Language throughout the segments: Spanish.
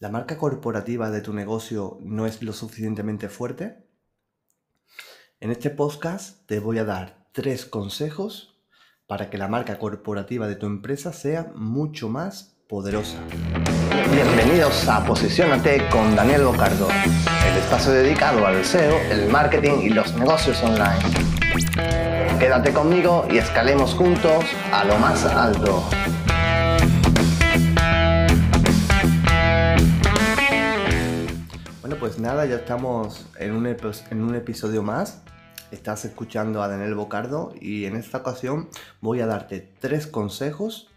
¿La marca corporativa de tu negocio no es lo suficientemente fuerte? En este podcast te voy a dar tres consejos para que la marca corporativa de tu empresa sea mucho más poderosa. Bienvenidos a Posicionate con Daniel Bocardo, el espacio dedicado al SEO, el marketing y los negocios online. Quédate conmigo y escalemos juntos a lo más alto. Pues nada, ya estamos en un, en un episodio más. Estás escuchando a Daniel Bocardo y en esta ocasión voy a darte tres consejos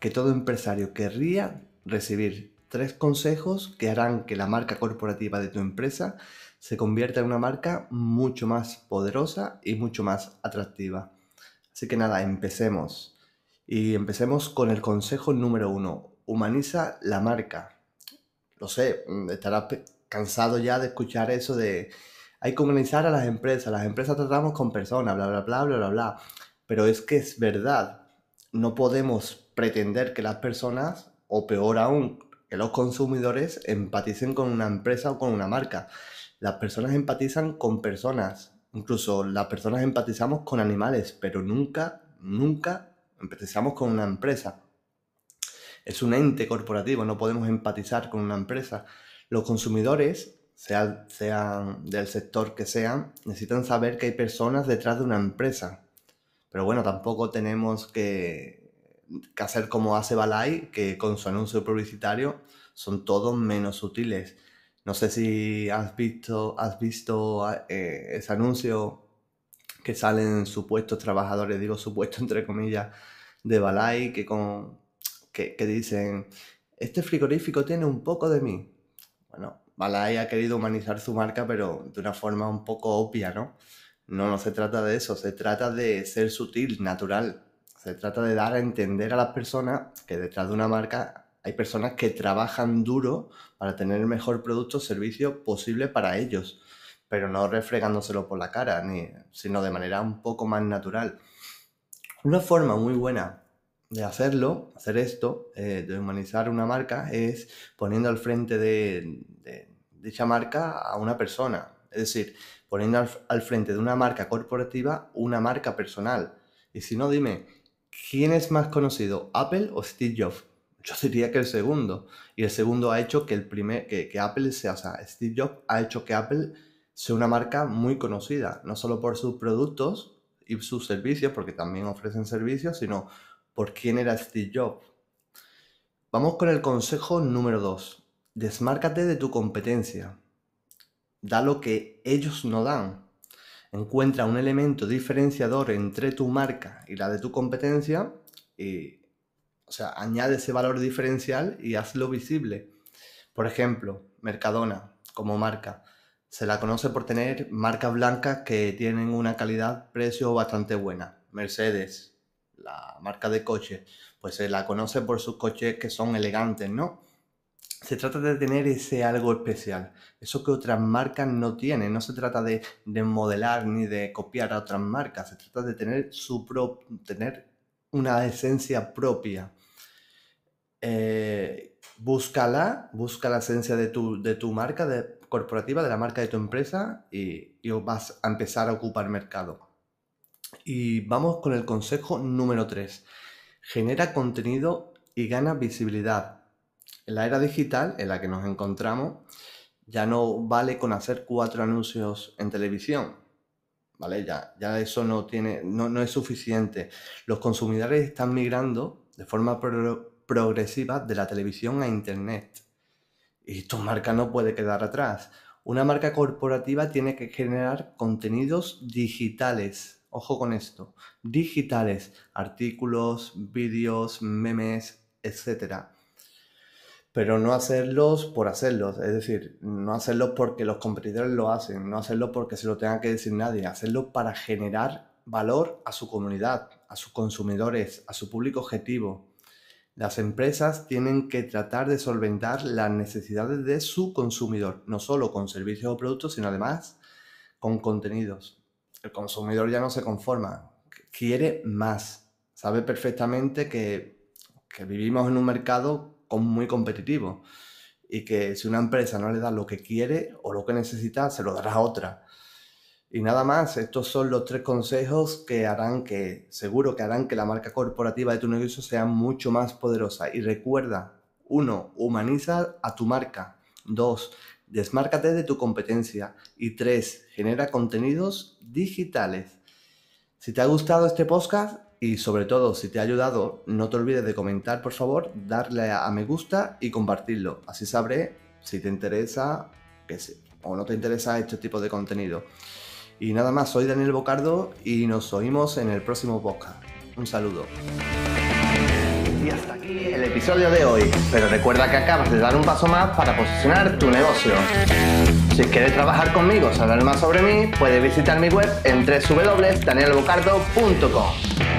que todo empresario querría recibir. Tres consejos que harán que la marca corporativa de tu empresa se convierta en una marca mucho más poderosa y mucho más atractiva. Así que nada, empecemos. Y empecemos con el consejo número uno. Humaniza la marca. Lo sé, estarás cansado ya de escuchar eso de hay que humanizar a las empresas, las empresas tratamos con personas, bla, bla, bla, bla, bla, bla. Pero es que es verdad, no podemos pretender que las personas, o peor aún, que los consumidores empaticen con una empresa o con una marca. Las personas empatizan con personas, incluso las personas empatizamos con animales, pero nunca, nunca empatizamos con una empresa. Es un ente corporativo, no podemos empatizar con una empresa. Los consumidores, sean, del sector que sean, necesitan saber que hay personas detrás de una empresa. Pero bueno, tampoco tenemos que, hacer como hace Balay, que con su anuncio publicitario son todos menos útiles. No sé si has visto, has visto eh, ese anuncio que salen supuestos trabajadores, digo supuestos entre comillas, de Balay, que, con, que dicen, este frigorífico tiene un poco de mí. Bueno, ha querido humanizar su marca, pero de una forma un poco obvia, ¿no? No, no se trata de eso, se trata de ser sutil, natural. Se trata de dar a entender a las personas que detrás de una marca hay personas que trabajan duro para tener el mejor producto o servicio posible para ellos, pero no refregándoselo por la cara, ni, sino de manera un poco más natural. Una forma muy buena de hacerlo, hacer esto, eh, de humanizar una marca, es poniendo al frente de, dicha marca a una persona. Es decir, poniendo al, frente de una marca corporativa una marca personal. Y si no, dime, ¿quién es más conocido, Apple o Steve Jobs? Yo diría que el segundo. Y el segundo ha hecho que el primer, que, que Apple sea, o sea, Steve Jobs ha hecho que Apple sea una marca muy conocida, no solo por sus productos y sus servicios, porque también ofrecen servicios, sino por quién era Steve Jobs. Vamos con el consejo número 2. Desmárcate de tu competencia. Da lo que ellos no dan. Encuentra un elemento diferenciador entre tu marca y la de tu competencia y, o sea, añade ese valor diferencial y hazlo visible. Por ejemplo, Mercadona como marca. Se la conoce por tener marcas blancas que tienen una calidad-precio bastante buena. Mercedes, la marca de coche, pues se la conoce por sus coches que son elegantes, ¿no? Se trata de tener ese algo especial, eso que otras marcas no tienen. No se trata de, modelar ni de copiar a otras marcas, se trata de tener, su tener una esencia propia. Eh, búscala, busca la esencia de tu, de tu marca de, corporativa, de la marca de tu empresa y, y vas a empezar a ocupar mercado. Y vamos con el consejo número 3. Genera contenido y gana visibilidad. En la era digital en la que nos encontramos, ya no vale con hacer cuatro anuncios en televisión. ¿Vale? Ya, ya eso no, tiene, no, es suficiente. Los consumidores están migrando de forma progresiva de la televisión a Internet. Y tu marca no puede quedar atrás. Una marca corporativa tiene que generar contenidos digitales ojo con esto, digitales, artículos, vídeos, memes, etc. Pero no hacerlos por hacerlos, es decir, no hacerlos porque los competidores lo hacen, no hacerlo porque se lo tenga que decir nadie, hacerlo para generar valor a su comunidad, a sus consumidores, a su público objetivo. Las empresas tienen que tratar de solventar las necesidades de su consumidor, no solo con servicios o productos, sino además con contenidos el consumidor ya no se conforma, quiere más. Sabe perfectamente que, vivimos en un mercado muy competitivo y que si una empresa no le da lo que quiere o lo que necesita, se lo dará a otra. Y nada más, estos son los tres consejos que harán que, seguro que harán que la marca corporativa de tu negocio sea mucho más poderosa. Y recuerda, uno, humaniza a tu marca. Dos, desmárcate de tu competencia. Y tres, genera contenidos digitales. Si te ha gustado este podcast y sobre todo si te ha ayudado, no te olvides de comentar, por favor, darle a me gusta y compartirlo. Así sabré si te interesa o no te interesa este tipo de contenido. Y nada más, soy Daniel Bocardo y nos oímos en el próximo podcast. Un saludo. Y hasta aquí el episodio de hoy, pero recuerda que acabas de dar un paso más para posicionar tu negocio. Si quieres trabajar conmigo o saber más sobre mí, puedes visitar mi web en www.danielbocardo.com.